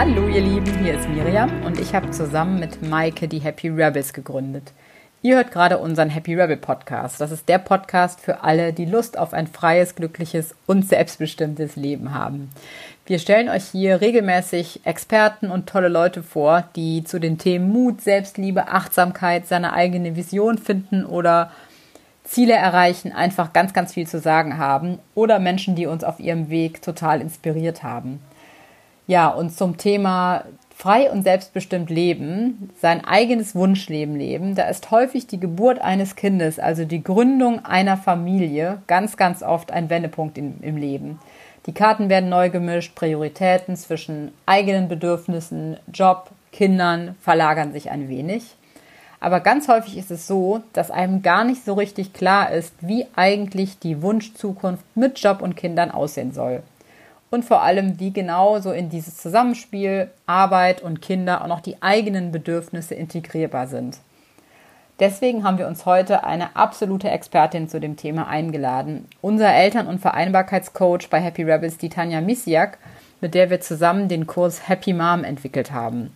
Hallo ihr Lieben, hier ist Miriam und ich habe zusammen mit Maike die Happy Rebels gegründet. Ihr hört gerade unseren Happy Rebel Podcast. Das ist der Podcast für alle, die Lust auf ein freies, glückliches und selbstbestimmtes Leben haben. Wir stellen euch hier regelmäßig Experten und tolle Leute vor, die zu den Themen Mut, Selbstliebe, Achtsamkeit, seine eigene Vision finden oder Ziele erreichen, einfach ganz, ganz viel zu sagen haben oder Menschen, die uns auf ihrem Weg total inspiriert haben. Ja, und zum Thema frei und selbstbestimmt leben, sein eigenes Wunschleben leben, da ist häufig die Geburt eines Kindes, also die Gründung einer Familie, ganz, ganz oft ein Wendepunkt im, im Leben. Die Karten werden neu gemischt, Prioritäten zwischen eigenen Bedürfnissen, Job, Kindern verlagern sich ein wenig. Aber ganz häufig ist es so, dass einem gar nicht so richtig klar ist, wie eigentlich die Wunschzukunft mit Job und Kindern aussehen soll und vor allem, wie genau so in dieses Zusammenspiel Arbeit und Kinder auch noch die eigenen Bedürfnisse integrierbar sind. Deswegen haben wir uns heute eine absolute Expertin zu dem Thema eingeladen. Unser Eltern- und Vereinbarkeitscoach bei Happy Rebels, die Tanja Misiak, mit der wir zusammen den Kurs Happy Mom entwickelt haben.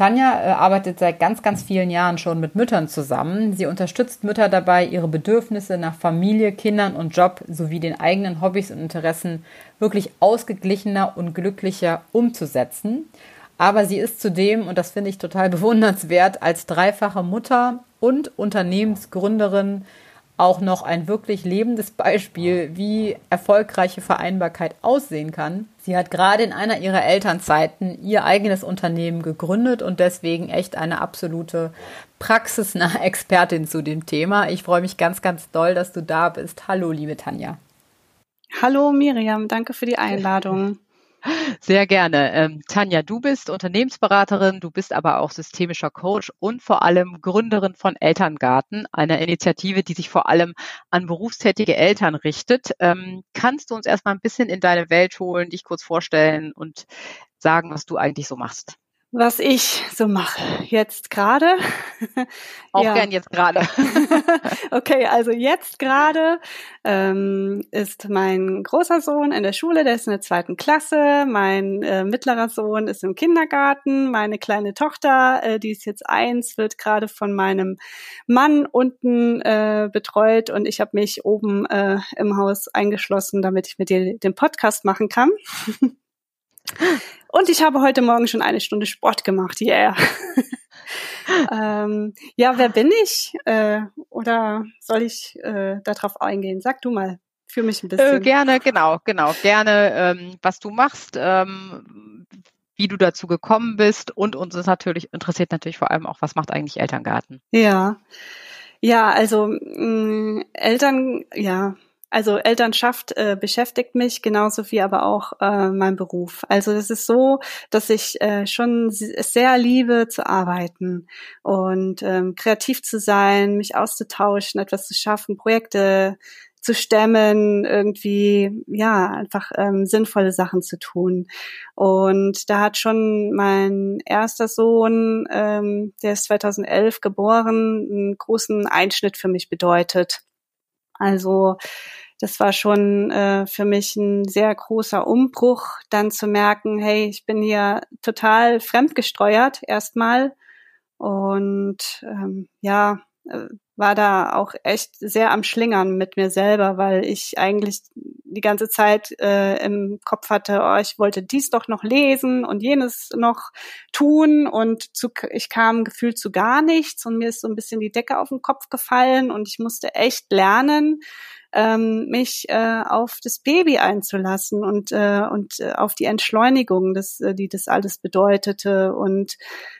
Tanja äh, arbeitet seit ganz, ganz vielen Jahren schon mit Müttern zusammen. Sie unterstützt Mütter dabei, ihre Bedürfnisse nach Familie, Kindern und Job sowie den eigenen Hobbys und Interessen wirklich ausgeglichener und glücklicher umzusetzen. Aber sie ist zudem, und das finde ich total bewundernswert, als dreifache Mutter und Unternehmensgründerin auch noch ein wirklich lebendes Beispiel, wie erfolgreiche Vereinbarkeit aussehen kann. Sie hat gerade in einer ihrer Elternzeiten ihr eigenes Unternehmen gegründet und deswegen echt eine absolute praxisnahe Expertin zu dem Thema. Ich freue mich ganz, ganz doll, dass du da bist. Hallo, liebe Tanja. Hallo Miriam, danke für die Einladung. Sehr gerne. Ähm, Tanja, du bist Unternehmensberaterin, du bist aber auch systemischer Coach und vor allem Gründerin von Elterngarten, einer Initiative, die sich vor allem an berufstätige Eltern richtet. Ähm, kannst du uns erstmal ein bisschen in deine Welt holen, dich kurz vorstellen und sagen, was du eigentlich so machst? Was ich so mache jetzt gerade. Auch ja. gern jetzt gerade. okay, also jetzt gerade ähm, ist mein großer Sohn in der Schule, der ist in der zweiten Klasse. Mein äh, mittlerer Sohn ist im Kindergarten. Meine kleine Tochter, äh, die ist jetzt eins, wird gerade von meinem Mann unten äh, betreut und ich habe mich oben äh, im Haus eingeschlossen, damit ich mit dir den Podcast machen kann. Und ich habe heute Morgen schon eine Stunde Sport gemacht. Yeah. ähm, ja, wer bin ich? Äh, oder soll ich äh, darauf eingehen? Sag du mal für mich ein äh, bisschen. Äh, gerne, genau, genau. Gerne, ähm, was du machst, ähm, wie du dazu gekommen bist und uns ist natürlich interessiert natürlich vor allem auch, was macht eigentlich Elterngarten? Ja, ja, also mh, mm, Eltern, ja, also Elternschaft äh, beschäftigt mich genauso wie aber auch äh, mein Beruf. Also es ist so, dass ich äh, schon sehr liebe zu arbeiten und ähm, kreativ zu sein, mich auszutauschen, etwas zu schaffen, Projekte zu stemmen, irgendwie ja einfach ähm, sinnvolle Sachen zu tun. Und da hat schon mein erster Sohn, ähm, der ist 2011 geboren, einen großen Einschnitt für mich bedeutet. Also das war schon äh, für mich ein sehr großer Umbruch, dann zu merken, hey, ich bin hier total fremdgesteuert erstmal. Und ähm, ja, äh, war da auch echt sehr am Schlingern mit mir selber, weil ich eigentlich die ganze Zeit äh, im Kopf hatte, oh, ich wollte dies doch noch lesen und jenes noch tun und zu, ich kam gefühlt zu gar nichts und mir ist so ein bisschen die Decke auf den Kopf gefallen und ich musste echt lernen, ähm, mich äh, auf das Baby einzulassen und äh, und äh, auf die Entschleunigung, das, äh, die das alles bedeutete und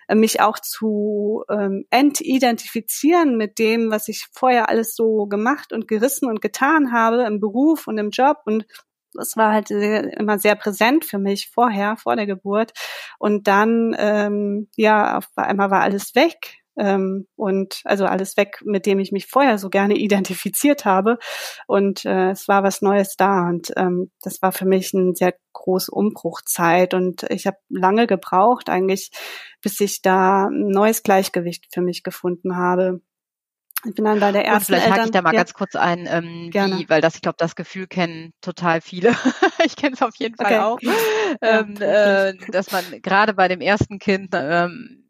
äh, mich auch zu ähm, entidentifizieren mit dem, was ich vorher alles so gemacht und gerissen und getan habe im Beruf und im Job und das war halt sehr, immer sehr präsent für mich vorher, vor der Geburt. Und dann, ähm, ja, auf einmal war alles weg. Ähm, und also alles weg, mit dem ich mich vorher so gerne identifiziert habe. Und äh, es war was Neues da. Und ähm, das war für mich eine sehr große Umbruchzeit. Und ich habe lange gebraucht, eigentlich, bis ich da ein neues Gleichgewicht für mich gefunden habe. Ich bin dann bei der ersten Und vielleicht hake ich da mal ja. ganz kurz ein, ähm, Gerne. Wie, weil das, ich glaube, das Gefühl kennen total viele. ich kenne es auf jeden Fall okay. auch, ähm, ja, äh, dass man gerade bei dem ersten Kind ähm,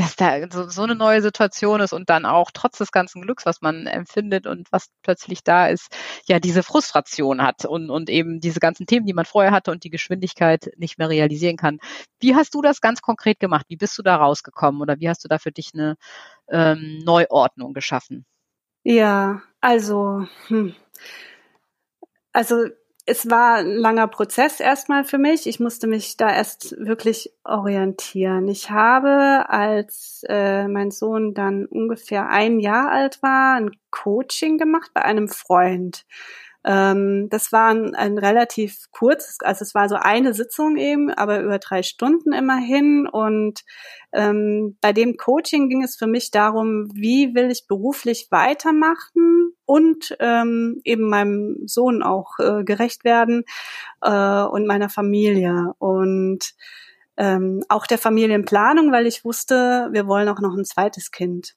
dass da so, so eine neue Situation ist und dann auch trotz des ganzen Glücks, was man empfindet und was plötzlich da ist, ja diese Frustration hat und, und eben diese ganzen Themen, die man vorher hatte und die Geschwindigkeit nicht mehr realisieren kann. Wie hast du das ganz konkret gemacht? Wie bist du da rausgekommen oder wie hast du da für dich eine ähm, Neuordnung geschaffen? Ja, also, hm. also es war ein langer Prozess erstmal für mich. Ich musste mich da erst wirklich orientieren. Ich habe, als äh, mein Sohn dann ungefähr ein Jahr alt war, ein Coaching gemacht bei einem Freund. Ähm, das war ein, ein relativ kurz, also es war so eine Sitzung eben, aber über drei Stunden immerhin. Und ähm, bei dem Coaching ging es für mich darum, wie will ich beruflich weitermachen und ähm, eben meinem Sohn auch äh, gerecht werden äh, und meiner Familie. Und ähm, auch der Familienplanung, weil ich wusste, wir wollen auch noch ein zweites Kind.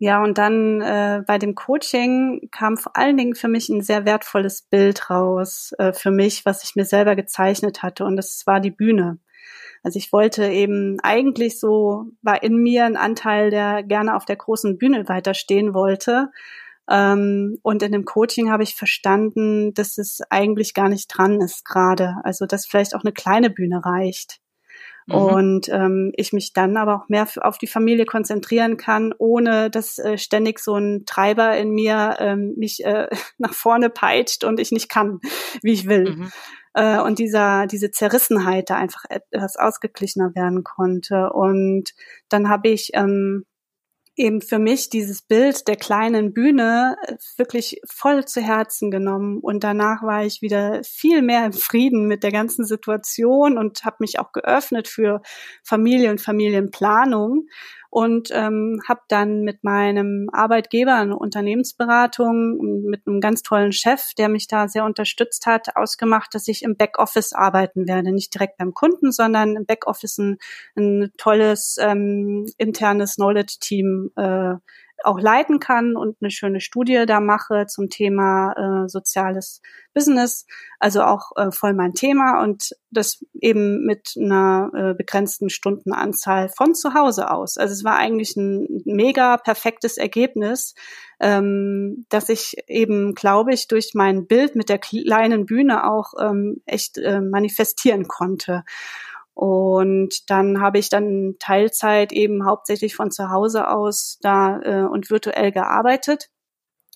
Ja, und dann äh, bei dem Coaching kam vor allen Dingen für mich ein sehr wertvolles Bild raus, äh, für mich, was ich mir selber gezeichnet hatte. Und das war die Bühne. Also ich wollte eben eigentlich so, war in mir ein Anteil, der gerne auf der großen Bühne weiterstehen wollte. Ähm, und in dem Coaching habe ich verstanden, dass es eigentlich gar nicht dran ist gerade. Also dass vielleicht auch eine kleine Bühne reicht. Mhm. Und ähm, ich mich dann aber auch mehr auf die Familie konzentrieren kann, ohne dass äh, ständig so ein Treiber in mir ähm, mich äh, nach vorne peitscht und ich nicht kann, wie ich will. Mhm. Äh, und dieser, diese Zerrissenheit da einfach etwas ausgeglichener werden konnte. Und dann habe ich ähm, eben für mich dieses Bild der kleinen Bühne äh, wirklich voll zu Herzen genommen. Und danach war ich wieder viel mehr im Frieden mit der ganzen Situation und habe mich auch geöffnet für Familie und Familienplanung und ähm, habe dann mit meinem Arbeitgeber eine Unternehmensberatung mit einem ganz tollen Chef, der mich da sehr unterstützt hat, ausgemacht, dass ich im Backoffice arbeiten werde, nicht direkt beim Kunden, sondern im Backoffice ein, ein tolles ähm, internes Knowledge-Team äh, auch leiten kann und eine schöne Studie da mache zum Thema äh, soziales Business. Also auch äh, voll mein Thema und das eben mit einer äh, begrenzten Stundenanzahl von zu Hause aus. Also es war eigentlich ein mega perfektes Ergebnis, ähm, dass ich eben, glaube ich, durch mein Bild mit der kleinen Bühne auch ähm, echt äh, manifestieren konnte. Und dann habe ich dann Teilzeit eben hauptsächlich von zu Hause aus da äh, und virtuell gearbeitet.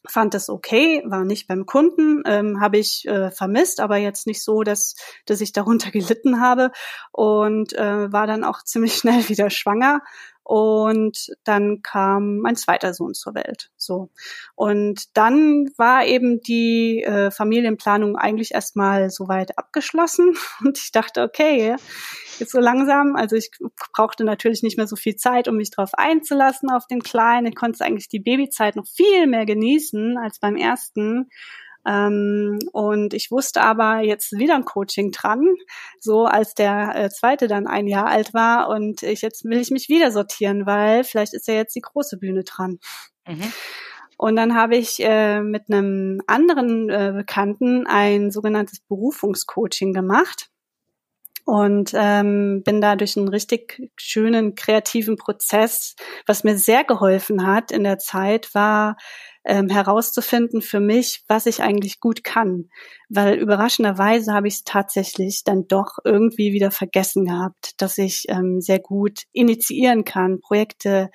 Fand das okay, war nicht beim Kunden, ähm, habe ich äh, vermisst, aber jetzt nicht so, dass, dass ich darunter gelitten habe und äh, war dann auch ziemlich schnell wieder schwanger und dann kam mein zweiter Sohn zur Welt. So. Und dann war eben die äh, Familienplanung eigentlich erstmal soweit abgeschlossen. Und ich dachte, okay, jetzt so langsam, also ich brauchte natürlich nicht mehr so viel Zeit, um mich darauf einzulassen auf den Kleinen. Ich konnte eigentlich die Babyzeit noch viel mehr genießen als beim ersten. Ähm, und ich wusste aber jetzt wieder ein Coaching dran, so als der äh, zweite dann ein Jahr alt war und ich jetzt will ich mich wieder sortieren, weil vielleicht ist ja jetzt die große Bühne dran. Mhm. Und dann habe ich äh, mit einem anderen äh, Bekannten ein sogenanntes Berufungscoaching gemacht und ähm, bin da durch einen richtig schönen kreativen Prozess, was mir sehr geholfen hat in der Zeit, war ähm, herauszufinden für mich, was ich eigentlich gut kann. Weil überraschenderweise habe ich es tatsächlich dann doch irgendwie wieder vergessen gehabt, dass ich ähm, sehr gut initiieren kann, Projekte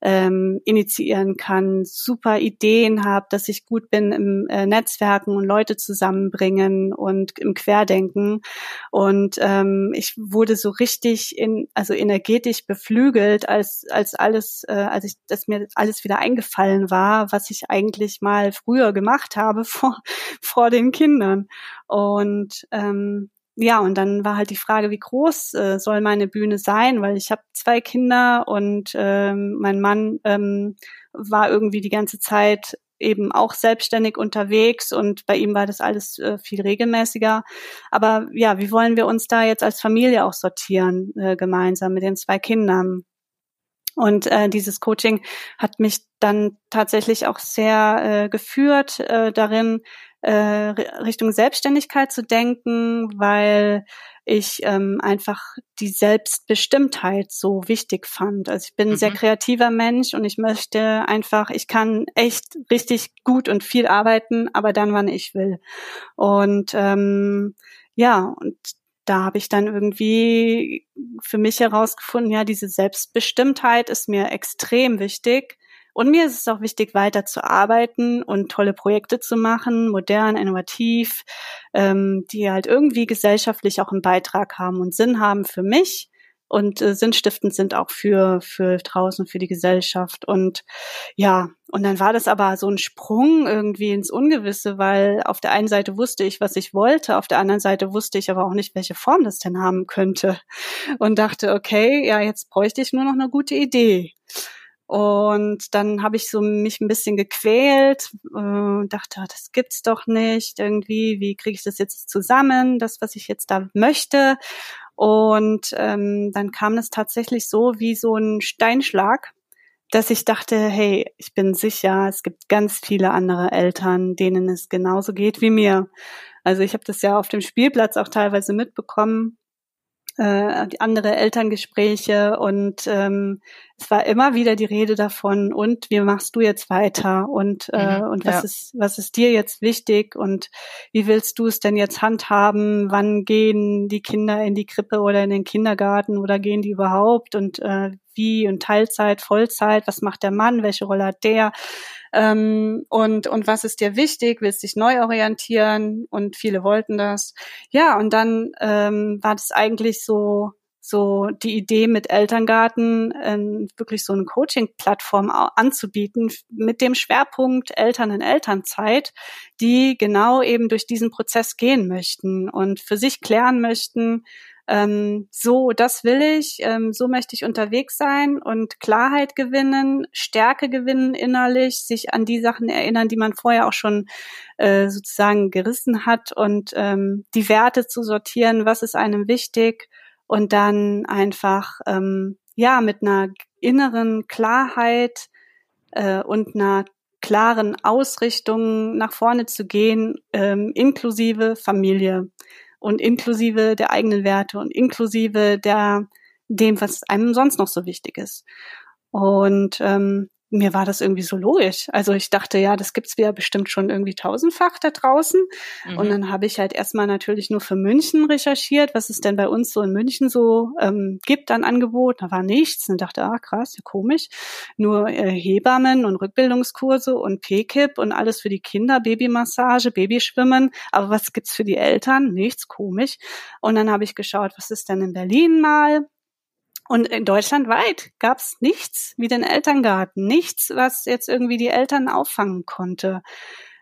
ähm, initiieren kann, super Ideen habe, dass ich gut bin im äh, Netzwerken und Leute zusammenbringen und im Querdenken. Und ähm, ich wurde so richtig in, also energetisch beflügelt, als als alles, äh, als ich, dass mir alles wieder eingefallen war, was ich eigentlich mal früher gemacht habe vor, vor den Kindern. Und ähm, ja, und dann war halt die Frage, wie groß äh, soll meine Bühne sein, weil ich habe zwei Kinder und ähm, mein Mann ähm, war irgendwie die ganze Zeit eben auch selbstständig unterwegs und bei ihm war das alles äh, viel regelmäßiger. Aber ja, wie wollen wir uns da jetzt als Familie auch sortieren, äh, gemeinsam mit den zwei Kindern? Und äh, dieses Coaching hat mich dann tatsächlich auch sehr äh, geführt, äh, darin äh, Richtung Selbstständigkeit zu denken, weil ich ähm, einfach die Selbstbestimmtheit so wichtig fand. Also ich bin ein mhm. sehr kreativer Mensch und ich möchte einfach, ich kann echt richtig gut und viel arbeiten, aber dann, wann ich will. Und ähm, ja, und da habe ich dann irgendwie für mich herausgefunden, ja, diese Selbstbestimmtheit ist mir extrem wichtig. Und mir ist es auch wichtig, weiter zu arbeiten und tolle Projekte zu machen, modern, innovativ, ähm, die halt irgendwie gesellschaftlich auch einen Beitrag haben und Sinn haben für mich und äh, sinnstiftend sind auch für, für draußen, für die Gesellschaft. Und ja, und dann war das aber so ein Sprung irgendwie ins Ungewisse, weil auf der einen Seite wusste ich, was ich wollte, auf der anderen Seite wusste ich aber auch nicht, welche Form das denn haben könnte. Und dachte, okay, ja, jetzt bräuchte ich nur noch eine gute Idee. Und dann habe ich so mich ein bisschen gequält, äh, dachte, das gibt's doch nicht. Irgendwie, wie kriege ich das jetzt zusammen, das, was ich jetzt da möchte? Und ähm, dann kam es tatsächlich so wie so ein Steinschlag, dass ich dachte, hey, ich bin sicher, es gibt ganz viele andere Eltern, denen es genauso geht wie mir. Also ich habe das ja auf dem Spielplatz auch teilweise mitbekommen, äh, andere Elterngespräche und ähm, es war immer wieder die Rede davon und wie machst du jetzt weiter? Und äh, mhm, und was ja. ist was ist dir jetzt wichtig? Und wie willst du es denn jetzt handhaben? Wann gehen die Kinder in die Krippe oder in den Kindergarten oder gehen die überhaupt? Und äh, wie? Und Teilzeit Vollzeit? Was macht der Mann? Welche Rolle hat der ähm, und, und was ist dir wichtig? Willst dich neu orientieren? Und viele wollten das. Ja, und dann ähm, war das eigentlich so, so die Idee mit Elterngarten ähm, wirklich so eine Coaching-Plattform anzubieten mit dem Schwerpunkt Eltern in Elternzeit, die genau eben durch diesen Prozess gehen möchten und für sich klären möchten, ähm, so, das will ich, ähm, so möchte ich unterwegs sein und Klarheit gewinnen, Stärke gewinnen innerlich, sich an die Sachen erinnern, die man vorher auch schon äh, sozusagen gerissen hat und ähm, die Werte zu sortieren, was ist einem wichtig und dann einfach ähm, ja mit einer inneren Klarheit äh, und einer klaren Ausrichtung nach vorne zu gehen, ähm, inklusive Familie und inklusive der eigenen Werte und inklusive der dem, was einem sonst noch so wichtig ist. Und ähm, mir war das irgendwie so logisch. Also ich dachte, ja, das gibt's ja bestimmt schon irgendwie tausendfach da draußen. Mhm. Und dann habe ich halt erstmal natürlich nur für München recherchiert, was es denn bei uns so in München so ähm, gibt an Angebot. Da war nichts. Und dachte, ah krass, ja komisch. Nur äh, Hebammen und Rückbildungskurse und PKIP und alles für die Kinder, Babymassage, Babyschwimmen. Aber was gibt's für die Eltern? Nichts, komisch. Und dann habe ich geschaut, was ist denn in Berlin mal? Und in Deutschland weit gab es nichts wie den Elterngarten, nichts, was jetzt irgendwie die Eltern auffangen konnte.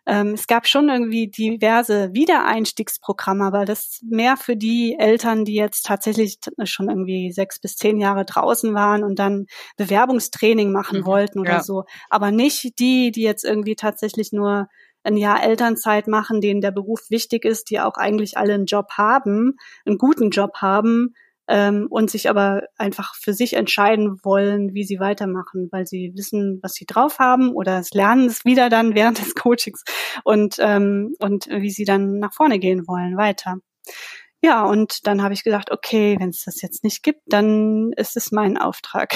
Ähm, es gab schon irgendwie diverse Wiedereinstiegsprogramme, aber das mehr für die Eltern, die jetzt tatsächlich schon irgendwie sechs bis zehn Jahre draußen waren und dann Bewerbungstraining machen mhm, wollten oder ja. so. Aber nicht die, die jetzt irgendwie tatsächlich nur ein Jahr Elternzeit machen, denen der Beruf wichtig ist, die auch eigentlich alle einen Job haben, einen guten Job haben ähm, und sich aber einfach für sich entscheiden wollen, wie sie weitermachen, weil sie wissen, was sie drauf haben oder es lernen es wieder dann während des Coachings und, ähm, und wie sie dann nach vorne gehen wollen weiter. Ja, und dann habe ich gedacht, okay, wenn es das jetzt nicht gibt, dann ist es mein Auftrag.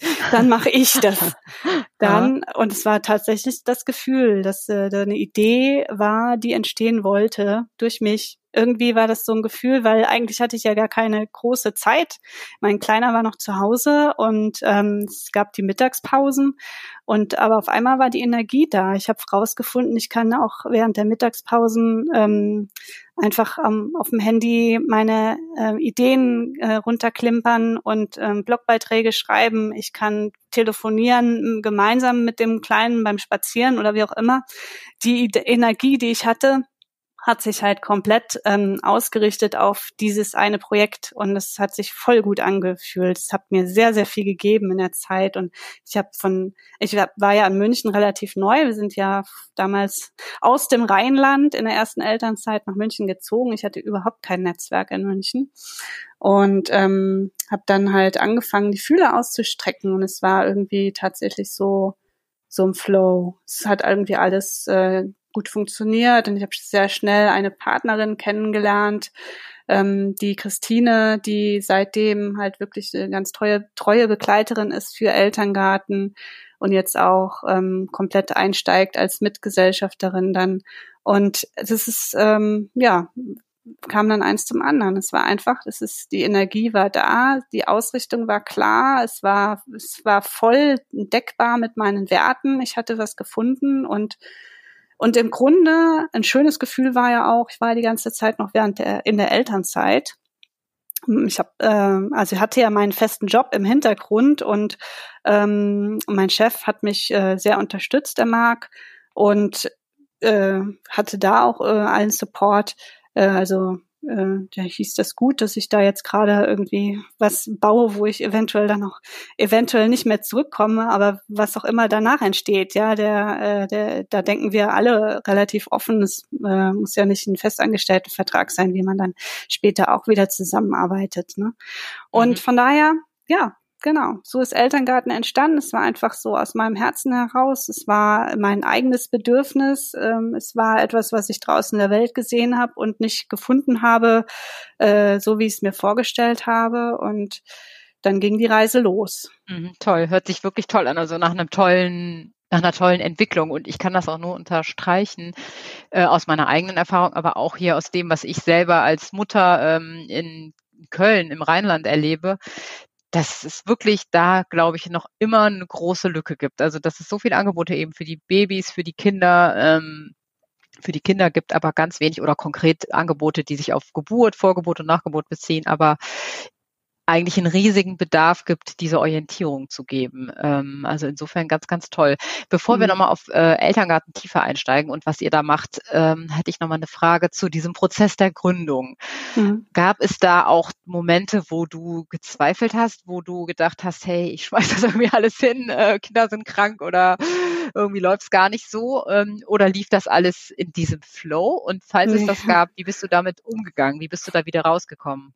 dann mache ich das. Dann, und es war tatsächlich das Gefühl, dass äh, da eine Idee war, die entstehen wollte durch mich irgendwie war das so ein Gefühl, weil eigentlich hatte ich ja gar keine große Zeit. Mein Kleiner war noch zu Hause und ähm, es gab die Mittagspausen und aber auf einmal war die Energie da. Ich habe rausgefunden, ich kann auch während der Mittagspausen ähm, einfach ähm, auf dem Handy meine äh, Ideen äh, runterklimpern und ähm, Blogbeiträge schreiben. Ich kann telefonieren gemeinsam mit dem Kleinen beim Spazieren oder wie auch immer. Die Energie, die ich hatte, hat sich halt komplett ähm, ausgerichtet auf dieses eine Projekt und es hat sich voll gut angefühlt. Es hat mir sehr, sehr viel gegeben in der Zeit und ich habe von, ich war ja in München relativ neu. Wir sind ja damals aus dem Rheinland in der ersten Elternzeit nach München gezogen. Ich hatte überhaupt kein Netzwerk in München und ähm, habe dann halt angefangen, die Fühler auszustrecken und es war irgendwie tatsächlich so so ein Flow. Es hat irgendwie alles äh, gut funktioniert und ich habe sehr schnell eine Partnerin kennengelernt, ähm, die Christine, die seitdem halt wirklich eine ganz treue, treue Begleiterin ist für Elterngarten und jetzt auch ähm, komplett einsteigt als Mitgesellschafterin dann. Und das ist, ähm, ja, kam dann eins zum anderen. Es war einfach, es ist, die Energie war da, die Ausrichtung war klar, es war, es war voll deckbar mit meinen Werten. Ich hatte was gefunden und und im Grunde ein schönes Gefühl war ja auch, ich war die ganze Zeit noch während der in der Elternzeit. Ich habe, äh, also ich hatte ja meinen festen Job im Hintergrund und ähm, mein Chef hat mich äh, sehr unterstützt, der Marc, und äh, hatte da auch äh, allen Support. Äh, also äh, da hieß das gut, dass ich da jetzt gerade irgendwie was baue, wo ich eventuell dann noch eventuell nicht mehr zurückkomme, aber was auch immer danach entsteht, ja, der, äh, der, da denken wir alle relativ offen. Es äh, muss ja nicht ein festangestellter Vertrag sein, wie man dann später auch wieder zusammenarbeitet. Ne? Und mhm. von daher, ja, genau, so ist Elterngarten entstanden. Es war einfach so aus meinem Herzen heraus. Es war mein eigenes Bedürfnis. Ähm, es war etwas, was ich draußen in der Welt gesehen habe und nicht gefunden habe, äh, so wie ich es mir vorgestellt habe. Und dann ging die Reise los. Mhm, toll, hört sich wirklich toll an. Also nach einem tollen nach einer tollen Entwicklung. Und ich kann das auch nur unterstreichen äh, aus meiner eigenen Erfahrung, aber auch hier aus dem, was ich selber als Mutter ähm, in Köln im Rheinland erlebe, dass es wirklich da, glaube ich, noch immer eine große Lücke gibt. Also dass es so viele Angebote eben für die Babys, für die Kinder, ähm, für die Kinder gibt, aber ganz wenig oder konkret Angebote, die sich auf Geburt, Vorgeburt und Nachgeburt beziehen. Aber eigentlich einen riesigen Bedarf gibt, diese Orientierung zu geben. Ähm, also insofern ganz, ganz toll. Bevor mhm. wir nochmal auf äh, Elterngarten tiefer einsteigen und was ihr da macht, ähm, hätte ich nochmal eine Frage zu diesem Prozess der Gründung. Mhm. Gab es da auch Momente, wo du gezweifelt hast, wo du gedacht hast, hey, ich schmeiß das irgendwie alles hin, äh, Kinder sind krank oder irgendwie läuft es gar nicht so? Ähm, oder lief das alles in diesem Flow? Und falls es das gab, wie bist du damit umgegangen? Wie bist du da wieder rausgekommen?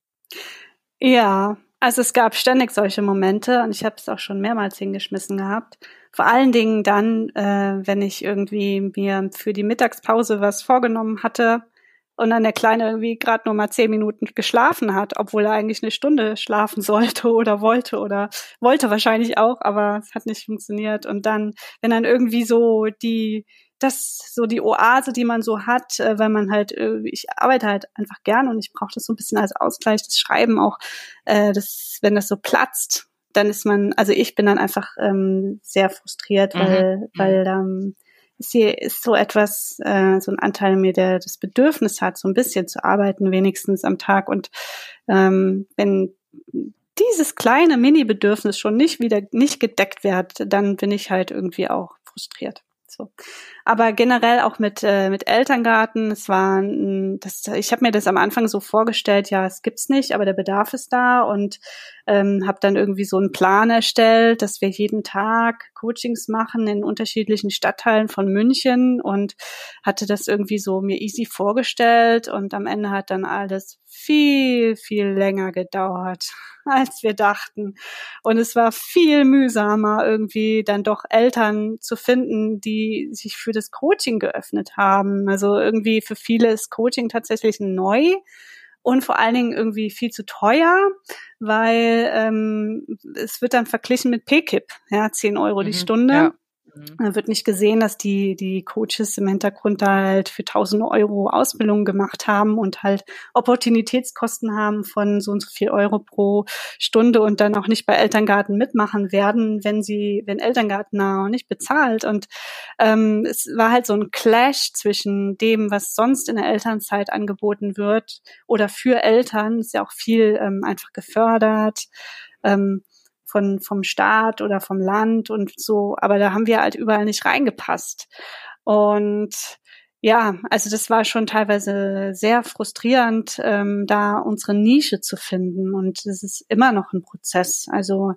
Ja, also es gab ständig solche Momente und ich habe es auch schon mehrmals hingeschmissen gehabt. Vor allen Dingen dann, äh, wenn ich irgendwie mir für die Mittagspause was vorgenommen hatte und dann der Kleine irgendwie gerade nur mal zehn Minuten geschlafen hat, obwohl er eigentlich eine Stunde schlafen sollte oder wollte oder wollte wahrscheinlich auch, aber es hat nicht funktioniert. Und dann, wenn dann irgendwie so die das so die Oase, die man so hat, äh, wenn man halt, äh, ich arbeite halt einfach gern und ich brauche das so ein bisschen als Ausgleich, das Schreiben auch, äh, das, wenn das so platzt, dann ist man, also ich bin dann einfach ähm, sehr frustriert, mhm. weil, mhm. weil ähm, ist hier ist so etwas, äh, so ein Anteil mir, der das Bedürfnis hat, so ein bisschen zu arbeiten, wenigstens am Tag. Und ähm, wenn dieses kleine Mini-Bedürfnis schon nicht wieder nicht gedeckt wird, dann bin ich halt irgendwie auch frustriert. So. Aber generell auch mit äh, mit Elterngarten, es war das ich habe mir das am Anfang so vorgestellt, ja, es gibt's nicht, aber der Bedarf ist da und ähm, habe dann irgendwie so einen Plan erstellt, dass wir jeden Tag Coachings machen in unterschiedlichen Stadtteilen von München und hatte das irgendwie so mir easy vorgestellt und am Ende hat dann alles viel, viel länger gedauert, als wir dachten. Und es war viel mühsamer, irgendwie dann doch Eltern zu finden, die sich für das Coaching geöffnet haben. Also irgendwie für viele ist Coaching tatsächlich neu und vor allen Dingen irgendwie viel zu teuer, weil ähm, es wird dann verglichen mit PKIP, ja, 10 Euro die mhm, Stunde. Ja. Mhm. Wird nicht gesehen, dass die, die Coaches im Hintergrund da halt für tausende Euro Ausbildung gemacht haben und halt Opportunitätskosten haben von so und so viel Euro pro Stunde und dann auch nicht bei Elterngarten mitmachen werden, wenn sie, wenn Elterngarten auch nicht bezahlt. Und ähm, es war halt so ein Clash zwischen dem, was sonst in der Elternzeit angeboten wird oder für Eltern, ist ja auch viel ähm, einfach gefördert. Ähm, von, vom Staat oder vom Land und so, aber da haben wir halt überall nicht reingepasst. Und ja, also das war schon teilweise sehr frustrierend, ähm, da unsere Nische zu finden. Und es ist immer noch ein Prozess. Also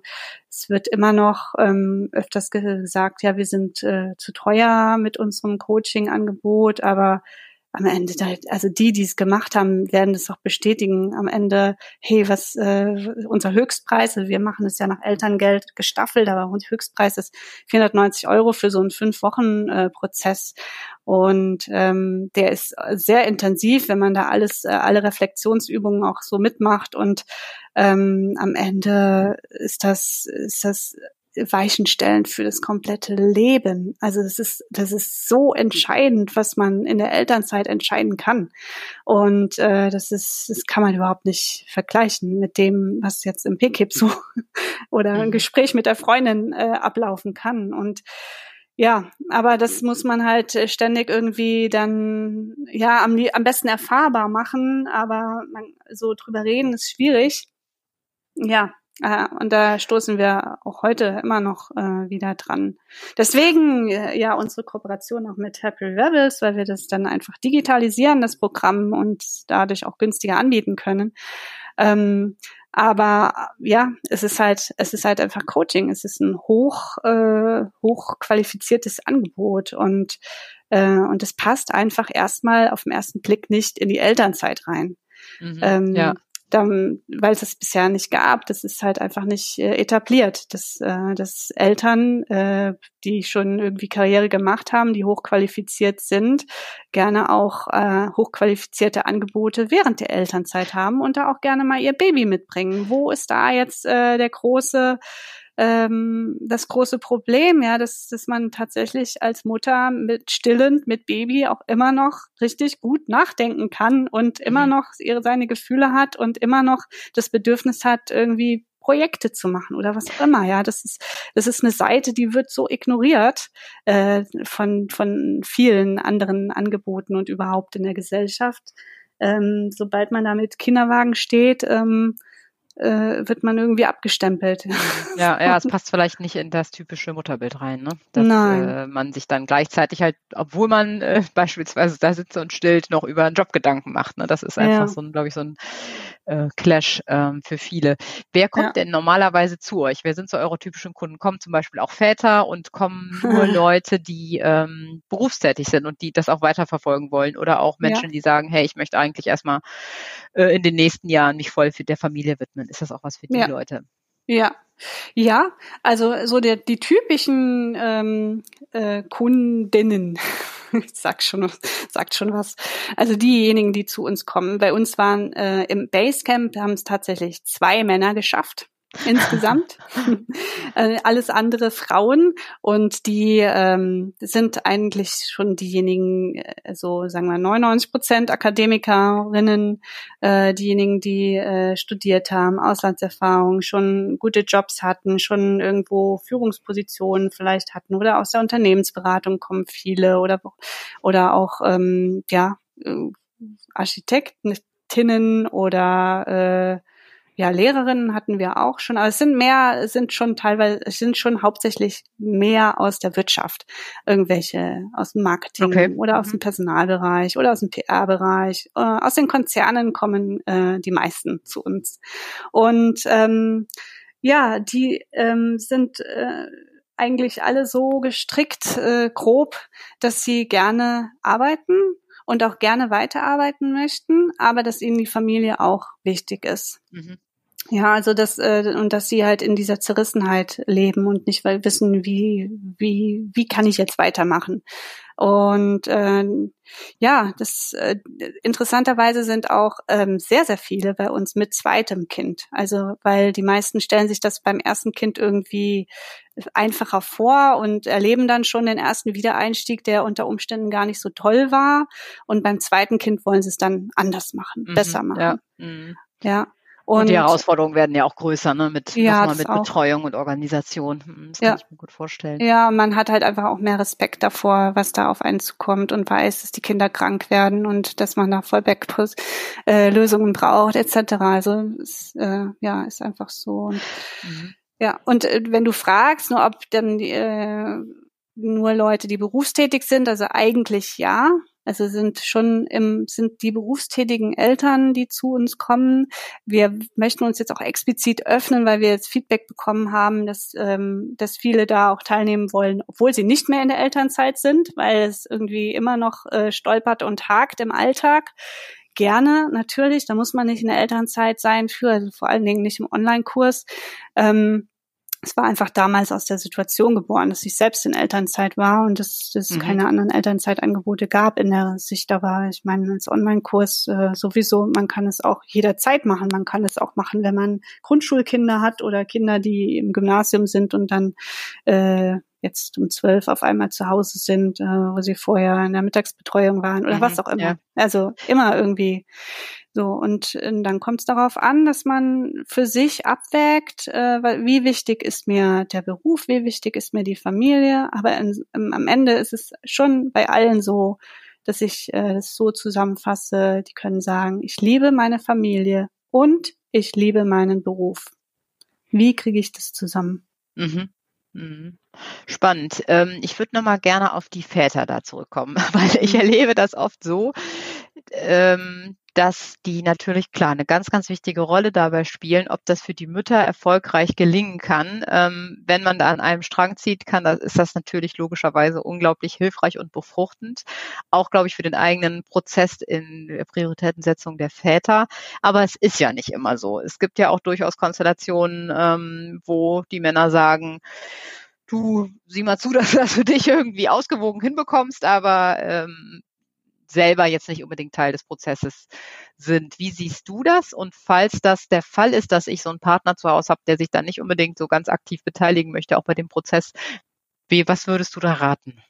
es wird immer noch ähm, öfters gesagt, ja, wir sind äh, zu teuer mit unserem Coaching-Angebot, aber am Ende, also die, die es gemacht haben, werden das auch bestätigen. Am Ende, hey, was äh, unser Höchstpreis, also wir machen es ja nach Elterngeld gestaffelt, aber unser Höchstpreis ist 490 Euro für so einen fünf Wochen äh, Prozess und ähm, der ist sehr intensiv, wenn man da alles, äh, alle Reflexionsübungen auch so mitmacht und ähm, am Ende ist das, ist das Weichenstellen für das komplette Leben. Also das ist, das ist so entscheidend, was man in der Elternzeit entscheiden kann. Und äh, das ist, das kann man überhaupt nicht vergleichen mit dem, was jetzt im PKIP so oder ein mhm. Gespräch mit der Freundin äh, ablaufen kann. Und ja, aber das muss man halt ständig irgendwie dann ja am, am besten erfahrbar machen. Aber man, so drüber reden ist schwierig. Ja, äh, und da stoßen wir auch heute immer noch äh, wieder dran. Deswegen äh, ja unsere Kooperation auch mit Happy Rebels, weil wir das dann einfach digitalisieren, das Programm und dadurch auch günstiger anbieten können. Ähm, aber ja, es ist halt, es ist halt einfach Coaching. Es ist ein hoch, äh, hochqualifiziertes Angebot und äh, und es passt einfach erstmal auf den ersten Blick nicht in die Elternzeit rein. Mhm, ähm, ja dann, weil es es bisher nicht gab, das ist halt einfach nicht äh, etabliert, dass, äh, dass Eltern, äh, die schon irgendwie Karriere gemacht haben, die hochqualifiziert sind, gerne auch äh, hochqualifizierte Angebote während der Elternzeit haben und da auch gerne mal ihr Baby mitbringen. Wo ist da jetzt äh, der große ähm, das große Problem, ja, dass, dass man tatsächlich als Mutter mit stillend, mit Baby auch immer noch richtig gut nachdenken kann und immer mhm. noch ihre, seine Gefühle hat und immer noch das Bedürfnis hat, irgendwie Projekte zu machen oder was auch immer. Ja, das ist das ist eine Seite, die wird so ignoriert äh, von von vielen anderen Angeboten und überhaupt in der Gesellschaft. Ähm, sobald man da mit Kinderwagen steht, ähm, äh, wird man irgendwie abgestempelt. Ja, ja, es passt vielleicht nicht in das typische Mutterbild rein, ne? Dass Nein. Äh, man sich dann gleichzeitig halt, obwohl man äh, beispielsweise da sitzt und stillt, noch über einen Jobgedanken macht. Ne? Das ist einfach ja. so ein, glaube ich, so ein äh, Clash ähm, für viele. Wer kommt ja. denn normalerweise zu euch? Wer sind so eure typischen Kunden? Kommen zum Beispiel auch Väter und kommen nur Leute, die ähm, berufstätig sind und die das auch weiterverfolgen wollen oder auch Menschen, ja. die sagen, hey, ich möchte eigentlich erstmal äh, in den nächsten Jahren mich voll für der Familie widmen. Ist das auch was für die ja. Leute? Ja, ja, also so der, die typischen ähm, äh, Kundinnen, ich sag schon, sagt schon was. Also diejenigen, die zu uns kommen. Bei uns waren äh, im Basecamp haben es tatsächlich zwei Männer geschafft insgesamt. Äh, alles andere Frauen und die ähm, sind eigentlich schon diejenigen, äh, so sagen wir 99 Prozent Akademikerinnen, äh, diejenigen, die äh, studiert haben, Auslandserfahrung, schon gute Jobs hatten, schon irgendwo Führungspositionen vielleicht hatten oder aus der Unternehmensberatung kommen viele oder oder auch ähm, ja äh, Architektinnen oder äh, ja, Lehrerinnen hatten wir auch schon, aber es sind mehr, es sind schon teilweise, es sind schon hauptsächlich mehr aus der Wirtschaft. Irgendwelche aus dem Marketing okay. oder aus mhm. dem Personalbereich oder aus dem PR-Bereich. Äh, aus den Konzernen kommen äh, die meisten zu uns. Und ähm, ja, die ähm, sind äh, eigentlich alle so gestrickt, äh, grob, dass sie gerne arbeiten und auch gerne weiterarbeiten möchten, aber dass ihnen die Familie auch wichtig ist. Mhm. Ja, also das äh, und dass sie halt in dieser Zerrissenheit leben und nicht weil wissen, wie wie wie kann ich jetzt weitermachen. Und äh, ja, das äh, interessanterweise sind auch ähm, sehr sehr viele bei uns mit zweitem Kind. Also weil die meisten stellen sich das beim ersten Kind irgendwie einfacher vor und erleben dann schon den ersten Wiedereinstieg, der unter Umständen gar nicht so toll war. Und beim zweiten Kind wollen sie es dann anders machen, mhm, besser machen. Ja. Mhm. ja. Und, und, die Herausforderungen werden ja auch größer, ne? Mit, ja, mit Betreuung und Organisation. Hm, das kann ja. ich mir gut vorstellen. Ja, man hat halt einfach auch mehr Respekt davor, was da auf einen zukommt und weiß, dass die Kinder krank werden und dass man da Fallback-Lösungen äh, braucht, etc. Also es, äh, ja, ist einfach so. Und, mhm. Ja, und äh, wenn du fragst, nur ob dann äh, nur Leute, die berufstätig sind, also eigentlich ja, Also sind schon im, sind die berufstätigen Eltern, die zu uns kommen. Wir möchten uns jetzt auch explizit öffnen, weil wir jetzt Feedback bekommen haben, dass, ähm, dass viele da auch teilnehmen wollen, obwohl sie nicht mehr in der Elternzeit sind, weil es irgendwie immer noch äh, stolpert und hakt im Alltag gerne, natürlich. Da muss man nicht in der Elternzeit sein für, also vor allen Dingen nicht im Online-Kurs. Ähm, es war einfach damals aus der Situation geboren, dass ich selbst in Elternzeit war und dass es mhm. keine anderen Elternzeitangebote gab in der Sicht. Da war, ich meine, als Online-Kurs äh, sowieso, man kann es auch jederzeit machen. Man kann es auch machen, wenn man Grundschulkinder hat oder Kinder, die im Gymnasium sind und dann äh, jetzt um zwölf auf einmal zu Hause sind, äh, wo sie vorher in der Mittagsbetreuung waren oder mhm, was auch immer. Ja. Also immer irgendwie so. Und äh, dann kommt es darauf an, dass man für sich abwägt, äh, wie wichtig ist mir der Beruf, wie wichtig ist mir die Familie. Aber in, im, am Ende ist es schon bei allen so, dass ich äh, das so zusammenfasse, die können sagen, ich liebe meine Familie und ich liebe meinen Beruf. Wie kriege ich das zusammen? Mhm. Mhm. Spannend. Ähm, ich würde noch mal gerne auf die Väter da zurückkommen, weil ich mhm. erlebe das oft so, ähm, dass die natürlich klar eine ganz, ganz wichtige Rolle dabei spielen, ob das für die Mütter erfolgreich gelingen kann. Ähm, wenn man da an einem Strang zieht, kann das, ist das natürlich logischerweise unglaublich hilfreich und befruchtend. Auch, glaube ich, für den eigenen Prozess in der Prioritätensetzung der Väter. Aber es ist ja nicht immer so. Es gibt ja auch durchaus Konstellationen, ähm, wo die Männer sagen, du sieh mal zu, dass du das für dich irgendwie ausgewogen hinbekommst, aber ähm, selber jetzt nicht unbedingt Teil des Prozesses sind. Wie siehst du das? Und falls das der Fall ist, dass ich so einen Partner zu Hause habe, der sich da nicht unbedingt so ganz aktiv beteiligen möchte, auch bei dem Prozess, wie, was würdest du da raten?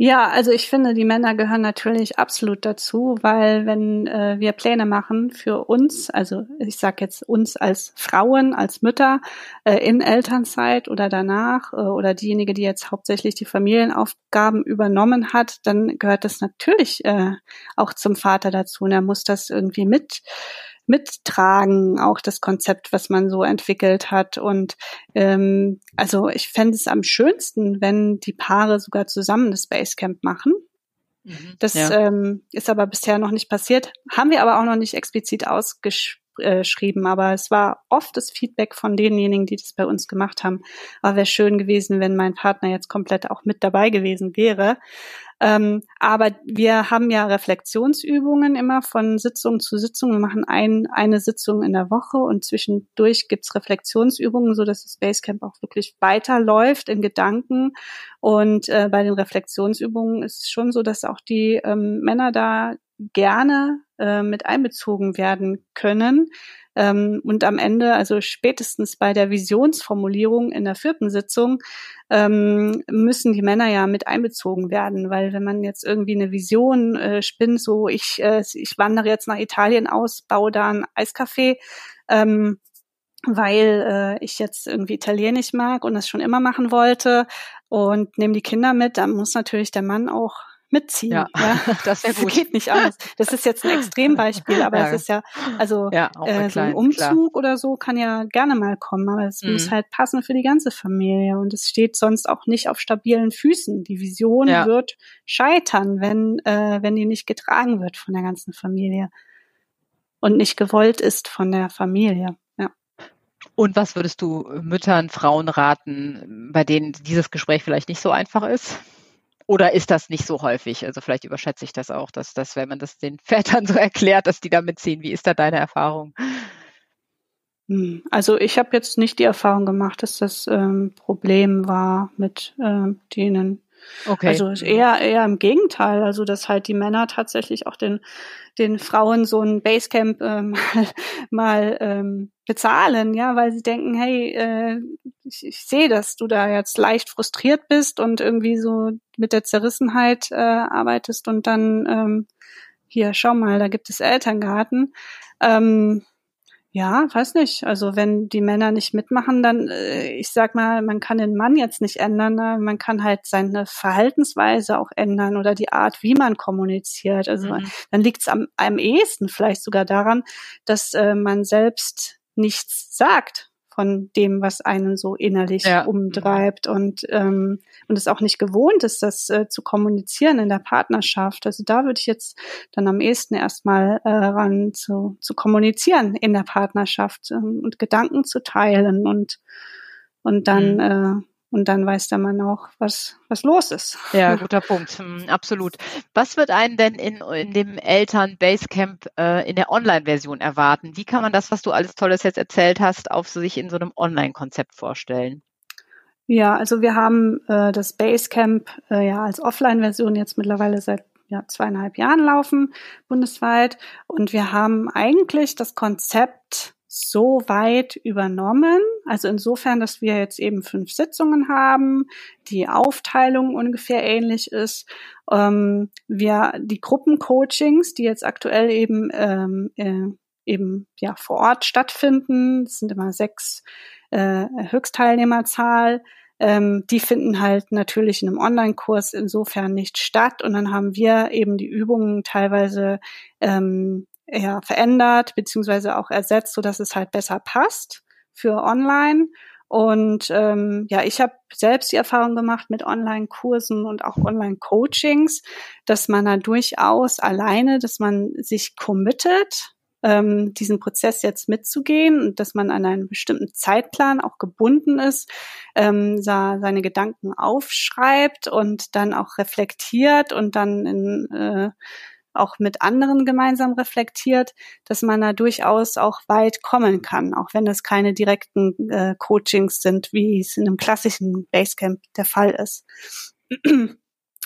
Ja, also ich finde, die Männer gehören natürlich absolut dazu, weil wenn äh, wir Pläne machen für uns, also ich sage jetzt uns als Frauen, als Mütter äh, in Elternzeit oder danach äh, oder diejenige, die jetzt hauptsächlich die Familienaufgaben übernommen hat, dann gehört das natürlich äh, auch zum Vater dazu. Und er muss das irgendwie mit mittragen, auch das Konzept, was man so entwickelt hat. Und ähm, also ich fände es am schönsten, wenn die Paare sogar zusammen das Basecamp machen. Mhm, das ja. ähm, ist aber bisher noch nicht passiert. Haben wir aber auch noch nicht explizit ausgeschrieben. Aber es war oft das Feedback von denjenigen, die das bei uns gemacht haben. Aber wäre schön gewesen, wenn mein Partner jetzt komplett auch mit dabei gewesen wäre. Ähm, aber wir haben ja Reflexionsübungen immer von Sitzung zu Sitzung. Wir machen ein, eine Sitzung in der Woche und zwischendurch gibt's Reflexionsübungen, so dass das Basecamp auch wirklich weiterläuft in Gedanken. Und äh, bei den Reflexionsübungen ist es schon so, dass auch die ähm, Männer da gerne äh, mit einbezogen werden können. Ähm, und am Ende, also spätestens bei der Visionsformulierung in der vierten Sitzung, ähm, müssen die Männer ja mit einbezogen werden, weil wenn man jetzt irgendwie eine Vision äh, spinnt, so ich, äh, ich wandere jetzt nach Italien aus, baue da ein Eiscafé, ähm, weil äh, ich jetzt irgendwie Italienisch mag und das schon immer machen wollte und nehme die Kinder mit, dann muss natürlich der Mann auch mitziehen. Ja, ja. das wäre gut. Das geht nicht anders. Das ist jetzt ein Extrembeispiel, aber ja. es ist ja, also ja, äh, so ein Umzug klar. oder so kann ja gerne mal kommen, aber es mhm. muss halt passen für die ganze Familie und es steht sonst auch nicht auf stabilen Füßen. Die Vision ja. wird scheitern, wenn, äh, wenn die nicht getragen wird von der ganzen Familie und nicht gewollt ist von der Familie. Und was würdest du Müttern, Frauen raten, bei denen dieses Gespräch vielleicht nicht so einfach ist? Oder ist das nicht so häufig? Also vielleicht überschätze ich das auch, dass das, wenn man das den Vätern so erklärt, dass die da mitziehen. Wie ist da deine Erfahrung? Hm, also ich habe jetzt nicht die Erfahrung gemacht, dass das ähm, Problem war mit ähm, denen. Okay. Also eher eher im Gegenteil, also dass halt die Männer tatsächlich auch den den Frauen so ein Basecamp ähm, mal ähm, bezahlen, ja, weil sie denken, hey, äh, ich, ich sehe, dass du da jetzt leicht frustriert bist und irgendwie so mit der Zerrissenheit äh, arbeitest und dann ähm, hier, schau mal, da gibt es Elterngarten. Ähm, ja, weiß nicht. Also wenn die Männer nicht mitmachen, dann, äh, ich sag mal, man kann den Mann jetzt nicht ändern, ne? man kann halt seine Verhaltensweise auch ändern oder die Art, wie man kommuniziert. Also mhm. dann liegt es am, am ehesten vielleicht sogar daran, dass äh, man selbst nichts sagt von dem, was einen so innerlich ja. umtreibt und ähm, und es auch nicht gewohnt ist, das äh, zu kommunizieren in der Partnerschaft. Also da würde ich jetzt dann am ehesten erstmal äh, ran zu, zu kommunizieren in der Partnerschaft ähm, und Gedanken zu teilen und und dann mhm. äh, und dann weiß der Mann auch, was, was los ist. Ja, guter Punkt. Hm, absolut. Was wird einen denn in, in dem Eltern Basecamp äh, in der Online-Version erwarten? Wie kann man das, was du alles Tolles jetzt erzählt hast, auf sich in so einem Online-Konzept vorstellen? Ja, also wir haben äh, das Basecamp äh, ja als Offline-Version jetzt mittlerweile seit ja, zweieinhalb Jahren laufen bundesweit. Und wir haben eigentlich das Konzept so weit übernommen. Also insofern, dass wir jetzt eben fünf Sitzungen haben, die Aufteilung ungefähr ähnlich ist. Ähm, wir die Gruppencoachings, die jetzt aktuell eben ähm, äh, eben ja vor Ort stattfinden, das sind immer sechs äh, Höchstteilnehmerzahl. Ähm, die finden halt natürlich in einem Online-Kurs insofern nicht statt. Und dann haben wir eben die Übungen teilweise ähm, ja, verändert beziehungsweise auch ersetzt, so dass es halt besser passt für online. Und ähm, ja, ich habe selbst die Erfahrung gemacht mit Online-Kursen und auch Online-Coachings, dass man da durchaus alleine, dass man sich committet, ähm, diesen Prozess jetzt mitzugehen und dass man an einen bestimmten Zeitplan auch gebunden ist, ähm, seine Gedanken aufschreibt und dann auch reflektiert und dann in äh, auch mit anderen gemeinsam reflektiert, dass man da durchaus auch weit kommen kann, auch wenn es keine direkten äh, Coachings sind, wie es in einem klassischen Basecamp der Fall ist.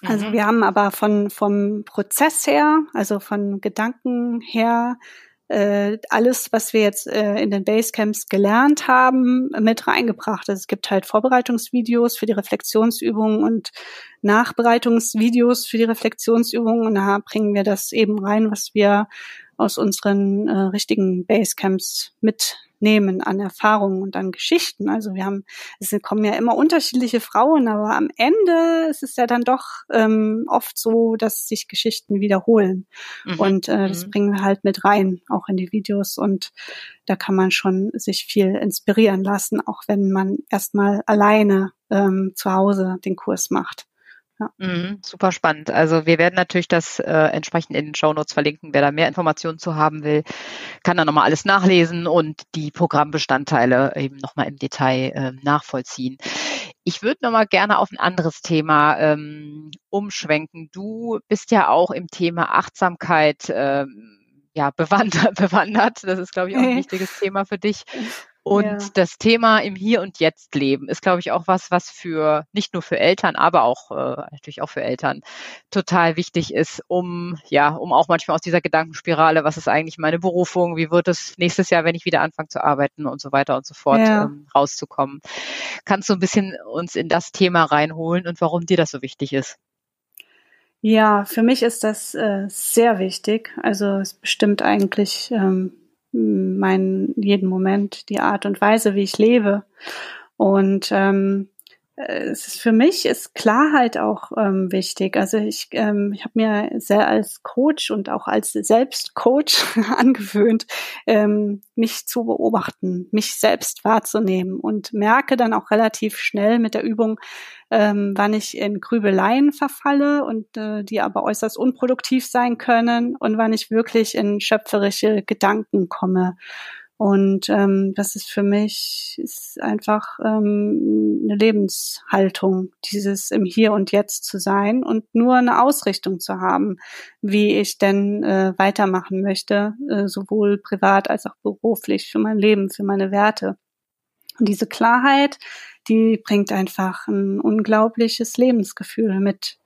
Also mhm. wir haben aber von vom Prozess her, also von Gedanken her, äh, alles, was wir jetzt äh, in den Basecamps gelernt haben, mit reingebracht. Also es gibt halt Vorbereitungsvideos für die Reflexionsübungen und Nachbereitungsvideos für die Reflexionsübungen. Und da bringen wir das eben rein, was wir aus unseren äh, richtigen Basecamps mit nehmen an Erfahrungen und an Geschichten. Also wir haben, es kommen ja immer unterschiedliche Frauen, aber am Ende ist es ja dann doch ähm, oft so, dass sich Geschichten wiederholen. Mhm. Und äh, das mhm. bringen wir halt mit rein, auch in die Videos. Und da kann man schon sich viel inspirieren lassen, auch wenn man erstmal alleine ähm, zu Hause den Kurs macht. Ja. Mhm, super spannend. Also wir werden natürlich das äh, entsprechend in den Shownotes verlinken. Wer da mehr Informationen zu haben will, kann da nochmal alles nachlesen und die Programmbestandteile eben nochmal im Detail äh, nachvollziehen. Ich würde nochmal gerne auf ein anderes Thema ähm, umschwenken. Du bist ja auch im Thema Achtsamkeit ähm, ja, bewandert, bewandert. Das ist, glaube ich, auch ein wichtiges Thema für dich. Und ja. das Thema im Hier und Jetzt leben ist, glaube ich, auch was, was für nicht nur für Eltern, aber auch äh, natürlich auch für Eltern total wichtig ist, um ja, um auch manchmal aus dieser Gedankenspirale, was ist eigentlich meine Berufung, wie wird es nächstes Jahr, wenn ich wieder anfange zu arbeiten und so weiter und so fort ja. ähm, rauszukommen. Kannst du ein bisschen uns in das Thema reinholen und warum dir das so wichtig ist? Ja, für mich ist das äh, sehr wichtig. Also es bestimmt eigentlich ähm, meinen jeden Moment, die Art und Weise, wie ich lebe. Und ähm, es ist für mich ist Klarheit auch ähm, wichtig. Also ich, ähm, ich habe mir sehr als Coach und auch als Selbstcoach angewöhnt, ähm, mich zu beobachten, mich selbst wahrzunehmen und merke dann auch relativ schnell mit der Übung, ähm, wann ich in Grübeleien verfalle und äh, die aber äußerst unproduktiv sein können und wann ich wirklich in schöpferische Gedanken komme. Und ähm, das ist für mich ist einfach ähm, eine Lebenshaltung, dieses im Hier und Jetzt zu sein und nur eine Ausrichtung zu haben, wie ich denn äh, weitermachen möchte, äh, sowohl privat als auch beruflich für mein Leben, für meine Werte. Und diese Klarheit, die bringt einfach ein unglaubliches Lebensgefühl mit.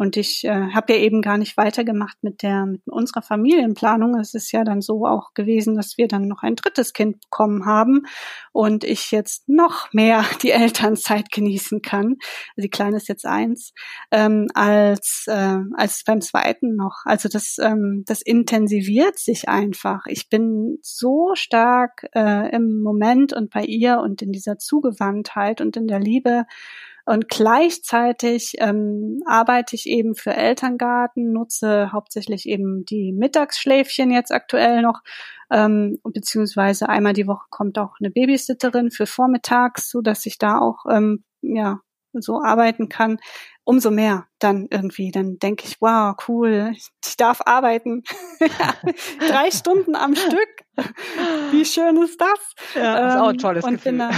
Und ich äh, habe ja eben gar nicht weitergemacht mit der mit unserer Familienplanung. Es ist ja dann so auch gewesen, dass wir dann noch ein drittes Kind bekommen haben und ich jetzt noch mehr die Elternzeit genießen kann. Die Kleine ist jetzt eins ähm, als äh, als beim zweiten noch. Also das ähm, das intensiviert sich einfach. Ich bin so stark äh, im Moment und bei ihr und in dieser Zugewandtheit und in der Liebe Und gleichzeitig ähm, arbeite ich eben für Elterngarten, nutze hauptsächlich eben die Mittagsschläfchen jetzt aktuell noch, ähm, beziehungsweise einmal die Woche kommt auch eine Babysitterin für vormittags, so dass ich da auch ähm, ja so arbeiten kann. Umso mehr dann irgendwie. Dann denke ich, wow, cool, ich darf arbeiten. Drei Stunden am Stück. Wie schön ist das? Ja, ist auch ein ähm, tolles und Gefühl. Da,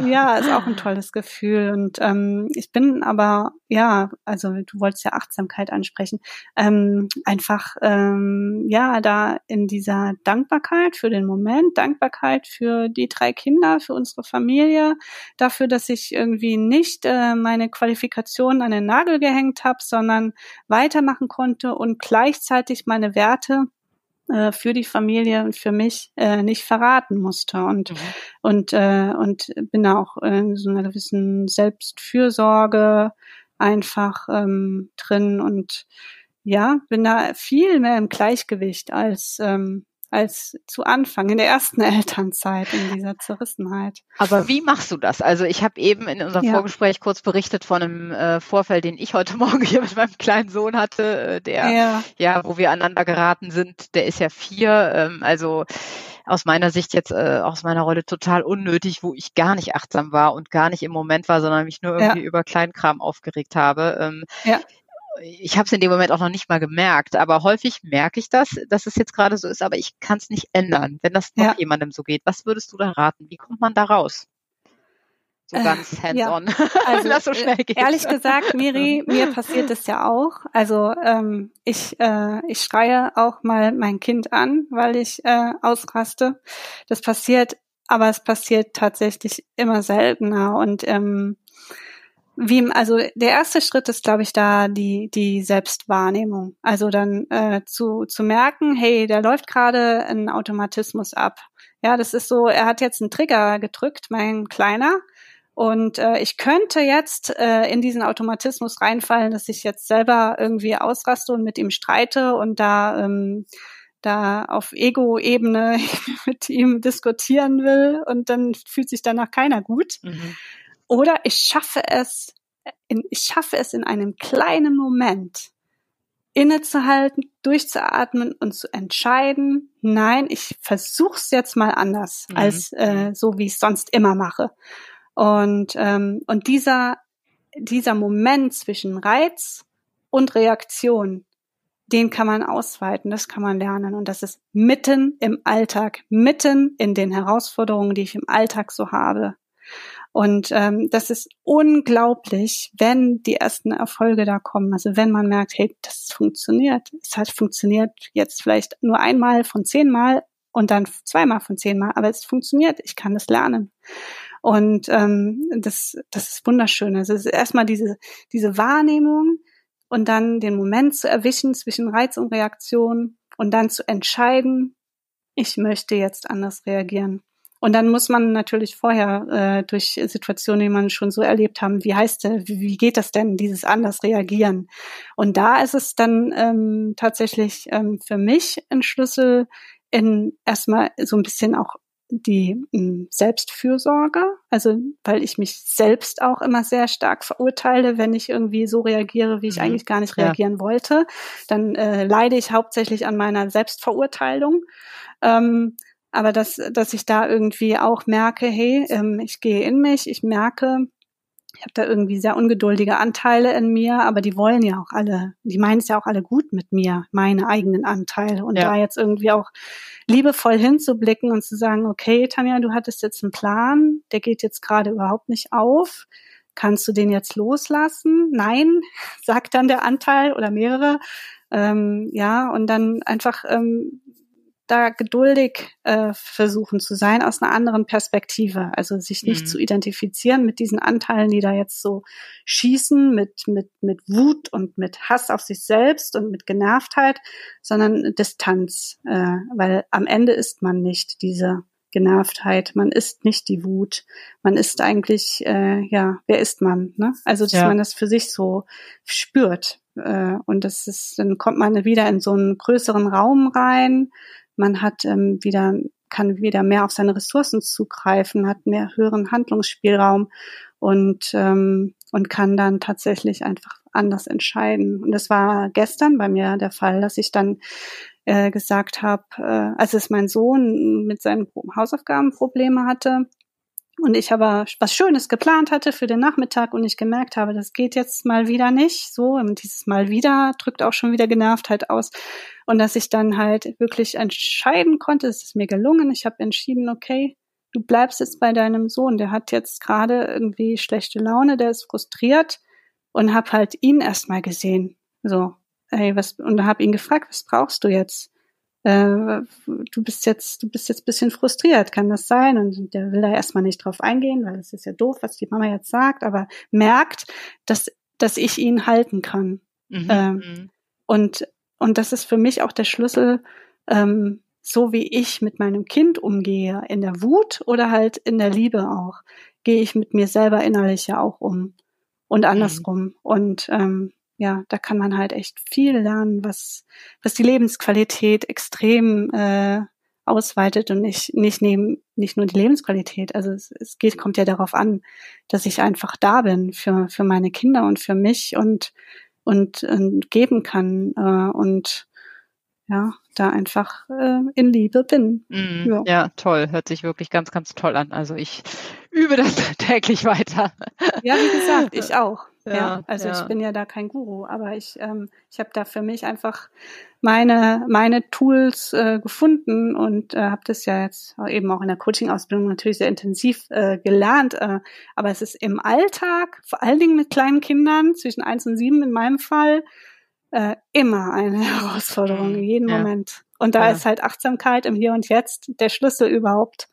ja, ist auch ein tolles Gefühl. Und ähm, ich bin aber, ja, also du wolltest ja Achtsamkeit ansprechen, ähm, einfach, ähm, ja, da in dieser Dankbarkeit für den Moment, Dankbarkeit für die drei Kinder, für unsere Familie, dafür, dass ich irgendwie nicht äh, meine Qualifikation an den Nagel gehängt habe, sondern weitermachen konnte und gleichzeitig meine Werte äh, für die Familie und für mich äh, nicht verraten musste und mhm. und äh, und bin da auch in so einer gewissen Selbstfürsorge einfach ähm, drin und ja bin da viel mehr im Gleichgewicht als ähm, als zu Anfang, in der ersten Elternzeit, in dieser Zerrissenheit. Aber wie machst du das? Also ich habe eben in unserem ja. Vorgespräch kurz berichtet von einem äh, Vorfall, den ich heute Morgen hier mit meinem kleinen Sohn hatte, äh, der, ja. ja, wo wir aneinander geraten sind, der ist ja vier, ähm, also aus meiner Sicht jetzt äh, aus meiner Rolle total unnötig, wo ich gar nicht achtsam war und gar nicht im Moment war, sondern mich nur irgendwie ja. über Kleinkram aufgeregt habe. Ähm, ja ich habe es in dem Moment auch noch nicht mal gemerkt, aber häufig merke ich das, dass es jetzt gerade so ist, aber ich kann es nicht ändern, wenn das noch ja. jemandem so geht. Was würdest du da raten? Wie kommt man da raus? So äh, ganz hands-on, ja. also, das so schnell geht. Ehrlich gesagt, Miri, mir passiert es ja auch. Also ähm, ich, äh, ich schreie auch mal mein Kind an, weil ich äh, ausraste. Das passiert, aber es passiert tatsächlich immer seltener und ähm, wie, also der erste Schritt ist, glaube ich, da die, die Selbstwahrnehmung. Also dann äh, zu, zu merken, hey, da läuft gerade ein Automatismus ab. Ja, das ist so, er hat jetzt einen Trigger gedrückt, mein Kleiner. Und äh, ich könnte jetzt äh, in diesen Automatismus reinfallen, dass ich jetzt selber irgendwie ausraste und mit ihm streite und da ähm, da auf Ego-Ebene mit ihm diskutieren will und dann fühlt sich danach keiner gut. Mhm. Oder ich schaffe es, in, ich schaffe es in einem kleinen Moment, innezuhalten, durchzuatmen und zu entscheiden, nein, ich versuch's jetzt mal anders, mhm. als äh, so wie ich sonst immer mache. Und, ähm, und dieser, dieser Moment zwischen Reiz und Reaktion, den kann man ausweiten, das kann man lernen. Und das ist mitten im Alltag, mitten in den Herausforderungen, die ich im Alltag so habe. Und ähm, das ist unglaublich, wenn die ersten Erfolge da kommen. Also wenn man merkt, hey, das funktioniert. Es hat funktioniert jetzt vielleicht nur einmal von zehnmal und dann zweimal von zehnmal, aber es funktioniert. Ich kann das lernen. Und ähm, das, das ist wunderschön. Also es ist erstmal diese, diese Wahrnehmung und dann den Moment zu erwischen zwischen Reiz und Reaktion und dann zu entscheiden, ich möchte jetzt anders reagieren. Und dann muss man natürlich vorher äh, durch Situationen, die man schon so erlebt haben, wie heißt der, wie, wie geht das denn, dieses anders reagieren? Und da ist es dann ähm, tatsächlich ähm, für mich ein Schlüssel in erstmal so ein bisschen auch die ähm, Selbstfürsorge, also weil ich mich selbst auch immer sehr stark verurteile, wenn ich irgendwie so reagiere, wie ich mhm. eigentlich gar nicht reagieren ja. wollte, dann äh, leide ich hauptsächlich an meiner Selbstverurteilung. Ähm, aber dass, dass ich da irgendwie auch merke, hey, ähm, ich gehe in mich, ich merke, ich habe da irgendwie sehr ungeduldige Anteile in mir, aber die wollen ja auch alle, die meinen es ja auch alle gut mit mir, meine eigenen Anteile. Und ja. da jetzt irgendwie auch liebevoll hinzublicken und zu sagen, okay, Tanja, du hattest jetzt einen Plan, der geht jetzt gerade überhaupt nicht auf. Kannst du den jetzt loslassen? Nein, sagt dann der Anteil oder mehrere. Ähm, ja, und dann einfach ähm, da geduldig äh, versuchen zu sein aus einer anderen Perspektive. Also sich nicht mhm. zu identifizieren mit diesen Anteilen, die da jetzt so schießen, mit, mit, mit Wut und mit Hass auf sich selbst und mit Genervtheit, sondern Distanz. Äh, weil am Ende ist man nicht diese Genervtheit, man ist nicht die Wut, man ist eigentlich, äh, ja, wer ist man? Ne? Also, dass ja. man das für sich so spürt. Äh, und das ist, dann kommt man wieder in so einen größeren Raum rein, man hat ähm, wieder, kann wieder mehr auf seine Ressourcen zugreifen, hat mehr höheren Handlungsspielraum und, ähm, und kann dann tatsächlich einfach anders entscheiden. Und das war gestern bei mir der Fall, dass ich dann äh, gesagt habe, äh, als es mein Sohn mit seinen Hausaufgaben Probleme hatte, und ich aber was Schönes geplant hatte für den Nachmittag und ich gemerkt habe, das geht jetzt mal wieder nicht so und dieses Mal wieder drückt auch schon wieder Genervtheit aus und dass ich dann halt wirklich entscheiden konnte, es ist mir gelungen, ich habe entschieden, okay, du bleibst jetzt bei deinem Sohn, der hat jetzt gerade irgendwie schlechte Laune, der ist frustriert und hab halt ihn erstmal gesehen, so, ey, was und hab ihn gefragt, was brauchst du jetzt? Äh, du bist jetzt, du bist jetzt bisschen frustriert, kann das sein? Und der will da erstmal nicht drauf eingehen, weil es ist ja doof, was die Mama jetzt sagt, aber merkt, dass, dass ich ihn halten kann. Mhm. Ähm, mhm. und, und das ist für mich auch der Schlüssel, ähm, so wie ich mit meinem Kind umgehe, in der Wut oder halt in der Liebe auch, gehe ich mit mir selber innerlich ja auch um und mhm. andersrum. Mhm. Und ähm, ja, da kann man halt echt viel lernen, was, was die Lebensqualität extrem äh, ausweitet und nicht, nicht neben, nicht nur die Lebensqualität. Also es, es geht, kommt ja darauf an, dass ich einfach da bin für, für meine Kinder und für mich und, und, und geben kann äh, und ja, da einfach äh, in Liebe bin. Mm, ja. ja. toll. Hört sich wirklich ganz, ganz toll an. Also ich übe das täglich weiter. Ja, wie gesagt, ich auch. Ja, ja also ja. ich bin ja da kein Guru, aber ich, ähm, ich habe da für mich einfach meine meine Tools äh, gefunden und äh, habe das ja jetzt eben auch in der Coaching-Ausbildung natürlich sehr intensiv äh, gelernt. Äh, aber es ist im Alltag, vor allen Dingen mit kleinen Kindern zwischen eins und sieben in meinem Fall, äh, immer eine Herausforderung, in jedem ja. Moment. Und da ist halt Achtsamkeit im Hier und Jetzt der Schlüssel überhaupt.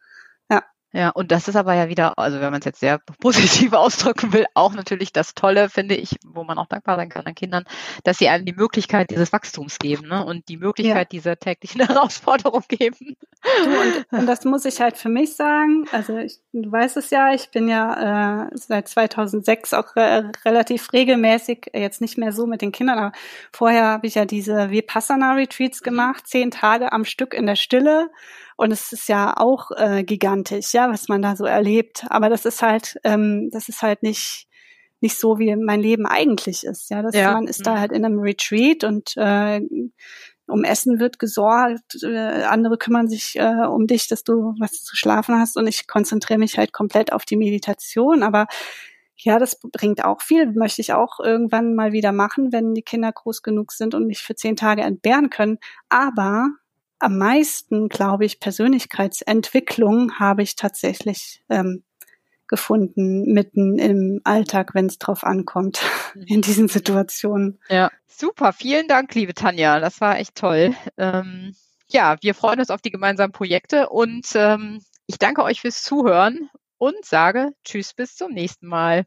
Ja, und das ist aber ja wieder, also wenn man es jetzt sehr positiv ausdrücken will, auch natürlich das Tolle, finde ich, wo man auch dankbar sein kann an Kindern, dass sie einem die Möglichkeit dieses Wachstums geben ne? und die Möglichkeit ja. dieser täglichen Herausforderung geben. Und, und, das muss ich halt für mich sagen. Also ich, du weißt es ja, ich bin ja äh, seit 2006 auch re relativ regelmäßig, äh, jetzt nicht mehr so mit den Kindern, aber vorher habe ich ja diese Vipassana-Retreats gemacht, zehn Tage am Stück in der Stille und es ist ja auch äh, gigantisch, ja, was man da so erlebt. Aber das ist halt, ähm, das ist halt nicht nicht so, wie mein Leben eigentlich ist. Ja, das, ja. man ist da mhm. halt in einem Retreat und äh, um Essen wird gesorgt, äh, andere kümmern sich äh, um dich, dass du was zu schlafen hast und ich konzentriere mich halt komplett auf die Meditation, aber ja, das bringt auch viel, möchte ich auch irgendwann mal wieder machen, wenn die Kinder groß genug sind und mich für zehn Tage entbehren können. Aber am meisten, glaube ich, Persönlichkeitsentwicklung habe ich tatsächlich ähm, gefunden, mitten im Alltag, wenn es drauf ankommt, in diesen Situationen. Ja, super. Vielen Dank, liebe Tanja. Das war echt toll. Ähm, ja, wir freuen uns auf die gemeinsamen Projekte und ähm, ich danke euch fürs Zuhören und sage Tschüss bis zum nächsten Mal.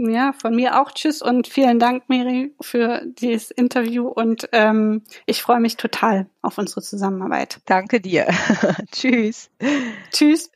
Ja, von mir auch Tschüss und vielen Dank, Miri, für dieses Interview und ähm, ich freue mich total auf unsere Zusammenarbeit. Danke dir. Tschüss. Tschüss.